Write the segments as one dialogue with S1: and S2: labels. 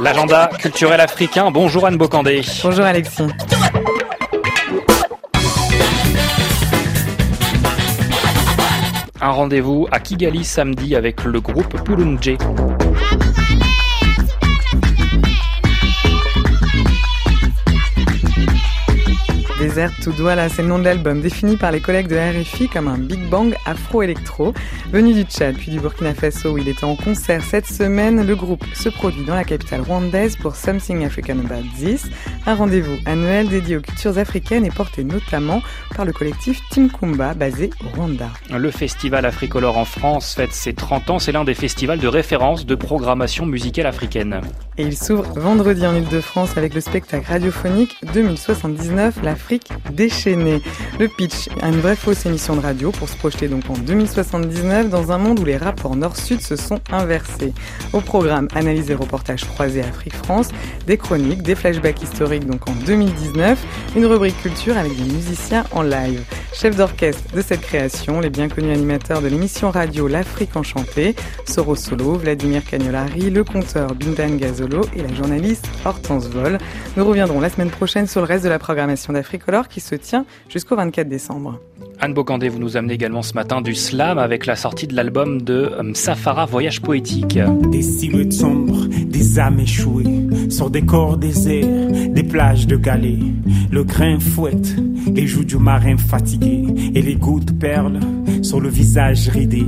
S1: L'agenda culturel africain. Bonjour Anne Bocandé.
S2: Bonjour Alexis.
S1: Un rendez-vous à Kigali samedi avec le groupe Pulunje.
S2: Desert to Douala, c'est le nom de l'album, défini par les collègues de RFI comme un Big Bang afro-électro. Venu du Tchad puis du Burkina Faso où il était en concert cette semaine, le groupe se produit dans la capitale rwandaise pour Something African About This, un rendez-vous annuel dédié aux cultures africaines et porté notamment par le collectif Team Kumba basé au Rwanda.
S1: Le festival Africolor en France fête ses 30 ans, c'est l'un des festivals de référence de programmation musicale africaine.
S2: Et il s'ouvre vendredi en Ile-de-France avec le spectacle radiophonique 2079, l'Afrique déchaînée. Le pitch, une vraie fausse émission de radio pour se projeter donc en 2079 dans un monde où les rapports nord-sud se sont inversés. Au programme, analyse et reportages croisés Afrique-France, des chroniques, des flashbacks historiques donc en 2019, une rubrique culture avec des musiciens en live. Chef d'orchestre de cette création, les bien connus animateurs de l'émission radio L'Afrique enchantée, Soro Solo, Vladimir Cagnolari, le conteur Bindan Gazolo et la journaliste Hortense Vol. Nous reviendrons la semaine prochaine sur le reste de la programmation d'Africolor qui se tient jusqu'au 24 décembre.
S1: Anne Bocandé, vous nous amenez également ce matin du slam avec la sortie de l'album de Safara Voyage Poétique.
S3: Des silhouettes sombres, des âmes échouées, sur des corps déserts, des plages de galets. Le grain fouette les joues du marin fatigué et les gouttes perlent sur le visage ridé.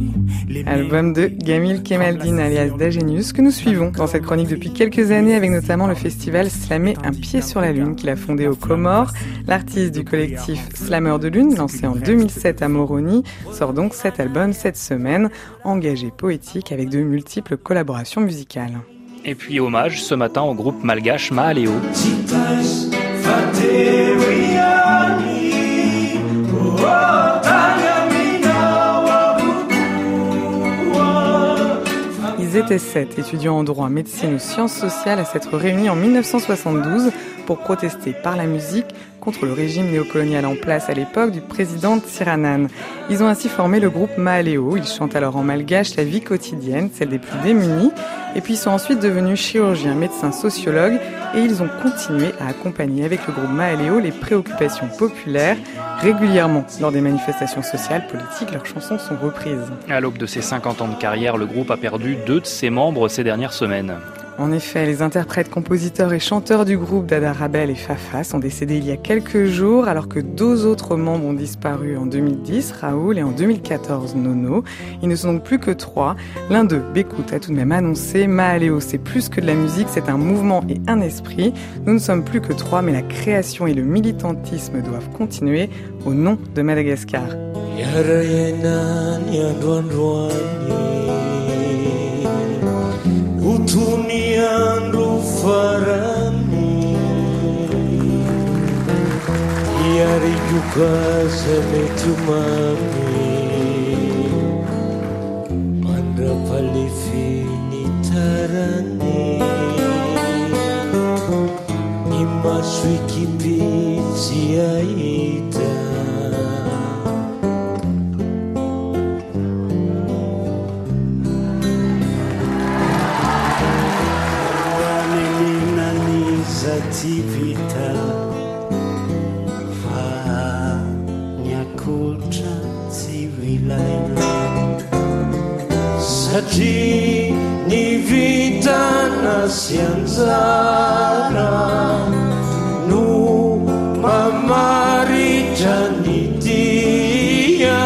S2: Album de Gamil Kemaldin alias Dagenius que nous suivons dans cette chronique depuis quelques années avec notamment le festival Slammer un pied sur la lune qu'il a fondé aux Comores. L'artiste du collectif Slammer de lune lancé en 2007 à Moroni sort donc cet album cette semaine engagé poétique avec de multiples collaborations musicales.
S1: Et puis hommage ce matin au groupe malgache Mahaleo. Ils étaient sept étudiants en droit, médecine ou sciences sociales à s'être réunis en 1972 pour protester par la musique contre le régime néocolonial en place à l'époque du président Tsiranan. Ils ont ainsi formé le groupe Mahaleo. Ils chantent alors en malgache la vie quotidienne, celle des plus démunis. Et puis ils sont ensuite devenus chirurgiens, médecins, sociologues et ils ont continué à accompagner avec le groupe Mahaleo les préoccupations populaires. Régulièrement, lors des manifestations sociales, politiques, leurs chansons sont reprises. À l'aube de ses 50 ans de carrière, le groupe a perdu deux de ses membres ces dernières semaines.
S2: En effet, les interprètes, compositeurs et chanteurs du groupe Dada Rabel et Fafa sont décédés il y a quelques jours, alors que deux autres membres ont disparu en 2010, Raoul, et en 2014, Nono. Ils ne sont donc plus que trois. L'un d'eux, Bécout, a tout de même annoncé Mahaléo, c'est plus que de la musique, c'est un mouvement et un esprit. Nous ne sommes plus que trois, mais la création et le militantisme doivent continuer au nom de Madagascar.
S4: Dunia rufaranmu iari juga seme cumami. Mandra palifini tarani. Ima swiki pizia ita tsy vita. Fa nyakoltra tsy vilaina. Satria ny vitana sy anjara no mamaritra ny tia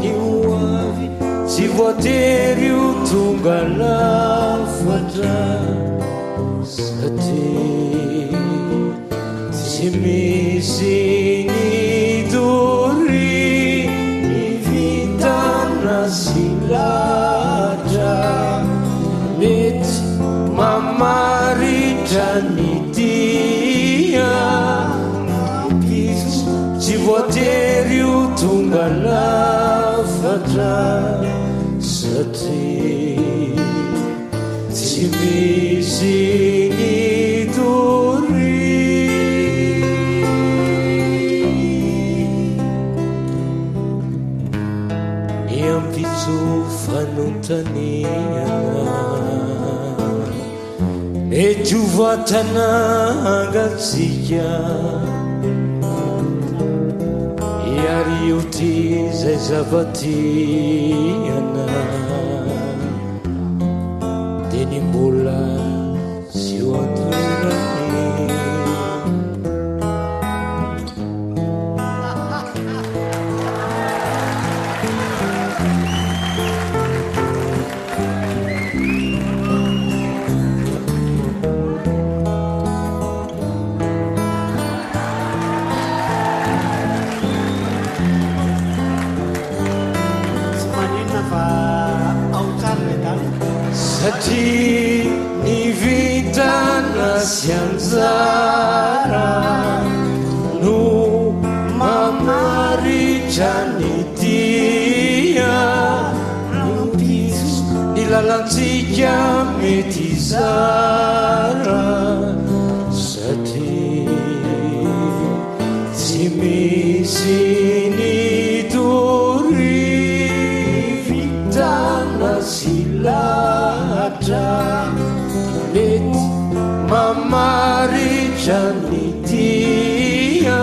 S4: ny oavy tsy voatery o tonga lafatra. zati tsy misy ny dori ny vitana silatra mety mamaritra ny tia piso voatery o tongana. fanontaniana angatsika jovatanagatsika iario ty zay zavatiana de ny mbola ny vitana sy anjara no mamaritranytia no piso ny lalantsika mety zara satria tsy misy indrindra mety mamaritra ny tia.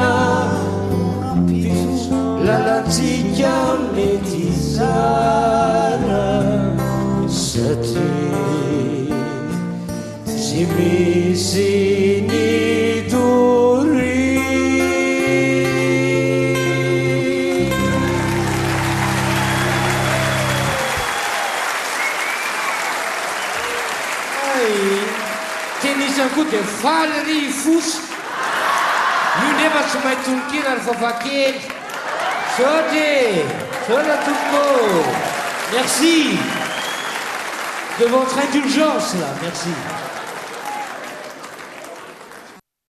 S4: Lalatsika mety zara satria tsy misy de io nefa tsy mahay tononkina ry fafakely saotre saola tompo merci. De votre indulgence là merci